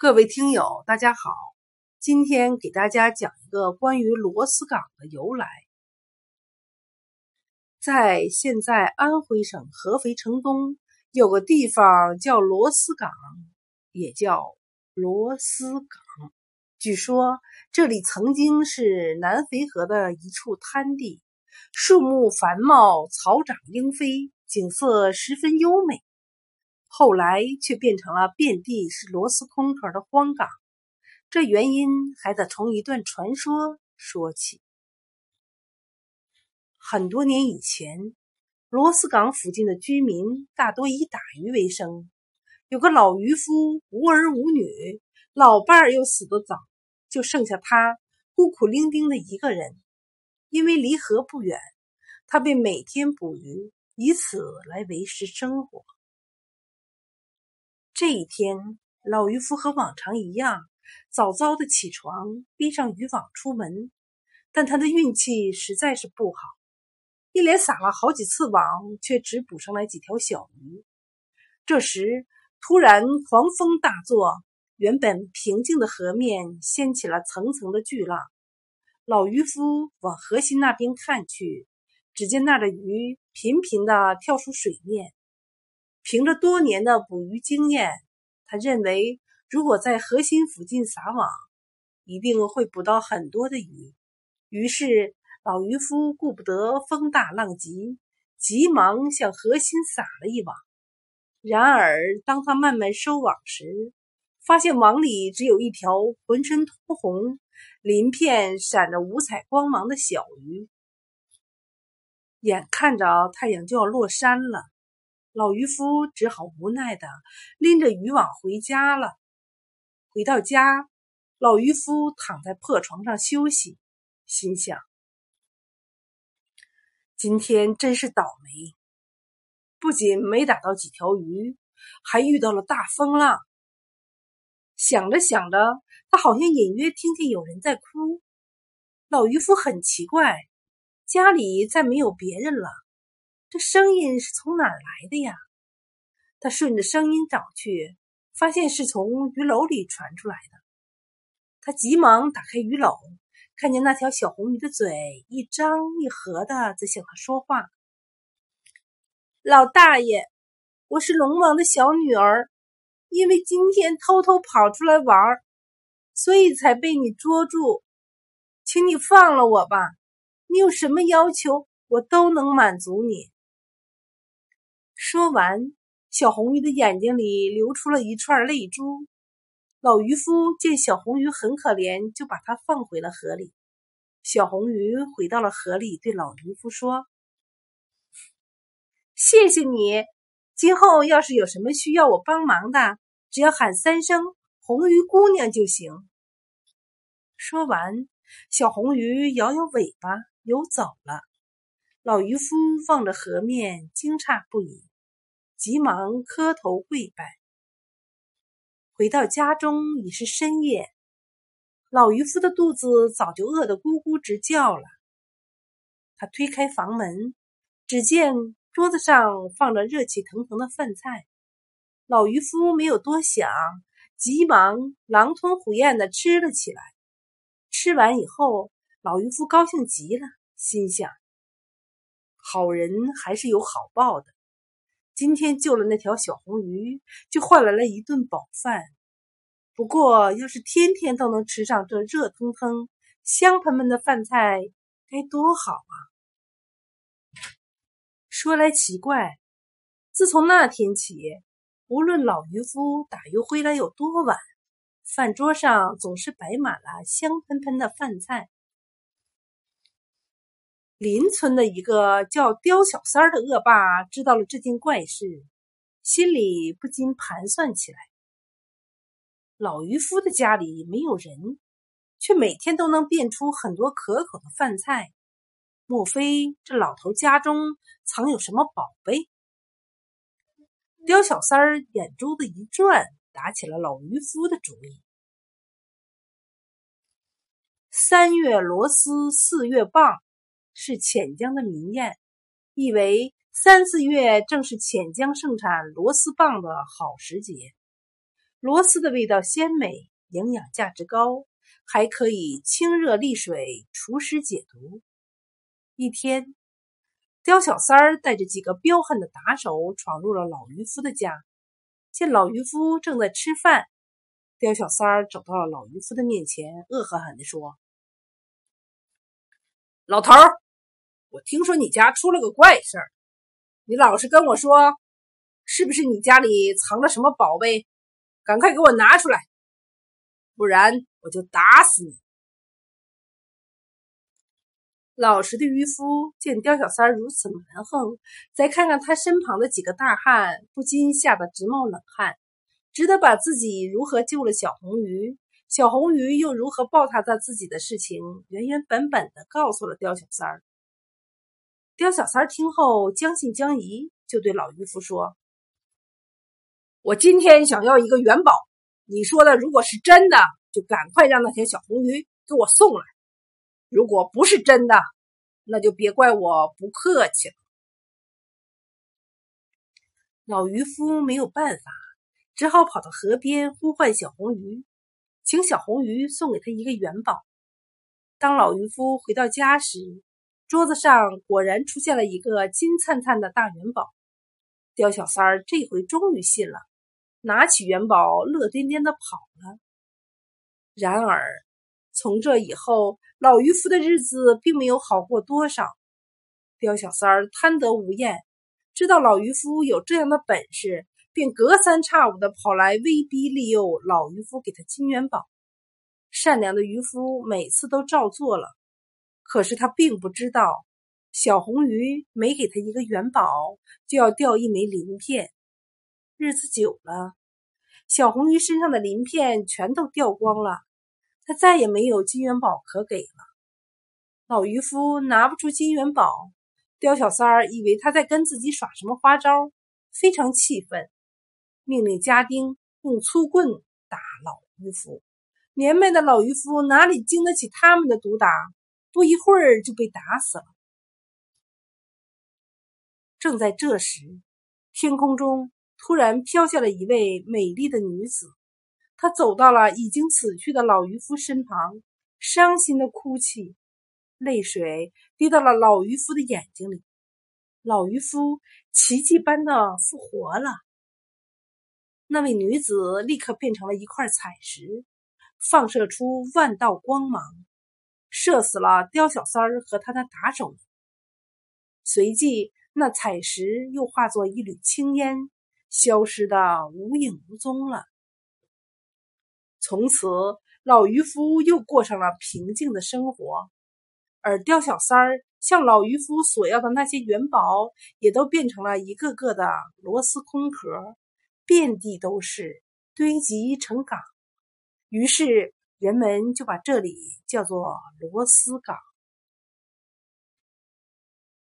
各位听友，大家好！今天给大家讲一个关于螺丝岗的由来。在现在安徽省合肥城东有个地方叫螺丝岗，也叫螺丝岗。据说这里曾经是南淝河的一处滩地，树木繁茂，草长莺飞，景色十分优美。后来却变成了遍地是螺丝空壳的荒港，这原因还得从一段传说说起。很多年以前，螺丝港附近的居民大多以打鱼为生。有个老渔夫无儿无女，老伴儿又死得早，就剩下他孤苦伶仃的一个人。因为离河不远，他便每天捕鱼，以此来维持生活。这一天，老渔夫和往常一样，早早的起床，背上渔网出门。但他的运气实在是不好，一连撒了好几次网，却只捕上来几条小鱼。这时，突然狂风大作，原本平静的河面掀起了层层的巨浪。老渔夫往河心那边看去，只见那儿的鱼频频的跳出水面。凭着多年的捕鱼经验，他认为如果在河心附近撒网，一定会捕到很多的鱼。于是，老渔夫顾不得风大浪急，急忙向河心撒了一网。然而，当他慢慢收网时，发现网里只有一条浑身通红、鳞片闪着五彩光芒的小鱼。眼看着太阳就要落山了。老渔夫只好无奈的拎着渔网回家了。回到家，老渔夫躺在破床上休息，心想：今天真是倒霉，不仅没打到几条鱼，还遇到了大风浪。想着想着，他好像隐约听见有人在哭。老渔夫很奇怪，家里再没有别人了。这声音是从哪儿来的呀？他顺着声音找去，发现是从鱼篓里传出来的。他急忙打开鱼篓，看见那条小红鱼的嘴一张一合的在向他说话：“老大爷，我是龙王的小女儿，因为今天偷偷跑出来玩，所以才被你捉住，请你放了我吧。你有什么要求，我都能满足你。”说完，小红鱼的眼睛里流出了一串泪珠。老渔夫见小红鱼很可怜，就把它放回了河里。小红鱼回到了河里，对老渔夫说：“谢谢你，今后要是有什么需要我帮忙的，只要喊三声‘红鱼姑娘’就行。”说完，小红鱼摇摇尾巴游走了。老渔夫望着河面，惊诧不已。急忙磕头跪拜。回到家中已是深夜，老渔夫的肚子早就饿得咕咕直叫了。他推开房门，只见桌子上放着热气腾腾的饭菜。老渔夫没有多想，急忙狼吞虎咽的吃了起来。吃完以后，老渔夫高兴极了，心想：好人还是有好报的。今天救了那条小红鱼，就换来了一顿饱饭。不过，要是天天都能吃上这热腾腾、香喷喷的饭菜，该多好啊！说来奇怪，自从那天起，无论老渔夫打鱼回来有多晚，饭桌上总是摆满了香喷喷的饭菜。邻村的一个叫刁小三儿的恶霸知道了这件怪事，心里不禁盘算起来：老渔夫的家里没有人，却每天都能变出很多可口的饭菜，莫非这老头家中藏有什么宝贝？刁小三儿眼珠子一转，打起了老渔夫的主意。三月螺丝，四月棒。是潜江的民谚，意为三四月正是潜江盛产螺丝棒的好时节。螺丝的味道鲜美，营养价值高，还可以清热利水、除湿解毒。一天，刁小三儿带着几个彪悍的打手闯入了老渔夫的家，见老渔夫正在吃饭，刁小三儿走到了老渔夫的面前，恶狠狠地说：“老头儿，我听说你家出了个怪事儿，你老实跟我说，是不是你家里藏了什么宝贝？”赶快给我拿出来，不然我就打死你！老实的渔夫见刁小三如此蛮横，再看看他身旁的几个大汉，不禁吓得直冒冷汗，只得把自己如何救了小红鱼，小红鱼又如何报答他自己的事情，原原本本的告诉了刁小三儿。刁小三儿听后将信将疑，就对老渔夫说。我今天想要一个元宝，你说的如果是真的，就赶快让那条小红鱼给我送来；如果不是真的，那就别怪我不客气了。老渔夫没有办法，只好跑到河边呼唤小红鱼，请小红鱼送给他一个元宝。当老渔夫回到家时，桌子上果然出现了一个金灿灿的大元宝。刁小三儿这回终于信了。拿起元宝，乐颠颠的跑了。然而，从这以后，老渔夫的日子并没有好过多少。刁小三儿贪得无厌，知道老渔夫有这样的本事，便隔三差五的跑来威逼利诱老渔夫给他金元宝。善良的渔夫每次都照做了，可是他并不知道，小红鱼每给他一个元宝，就要掉一枚鳞片。日子久了，小红鱼身上的鳞片全都掉光了，他再也没有金元宝可给了。老渔夫拿不出金元宝，刁小三儿以为他在跟自己耍什么花招，非常气愤，命令家丁用粗棍打老渔夫。年迈的老渔夫哪里经得起他们的毒打，不一会儿就被打死了。正在这时，天空中。突然飘下了一位美丽的女子，她走到了已经死去的老渔夫身旁，伤心的哭泣，泪水滴到了老渔夫的眼睛里。老渔夫奇迹般的复活了。那位女子立刻变成了一块彩石，放射出万道光芒，射死了刁小三儿和他的打手。随即，那彩石又化作一缕青烟。消失的无影无踪了。从此，老渔夫又过上了平静的生活，而刁小三儿向老渔夫索要的那些元宝，也都变成了一个个的螺丝空壳，遍地都是，堆积成港。于是，人们就把这里叫做螺丝港。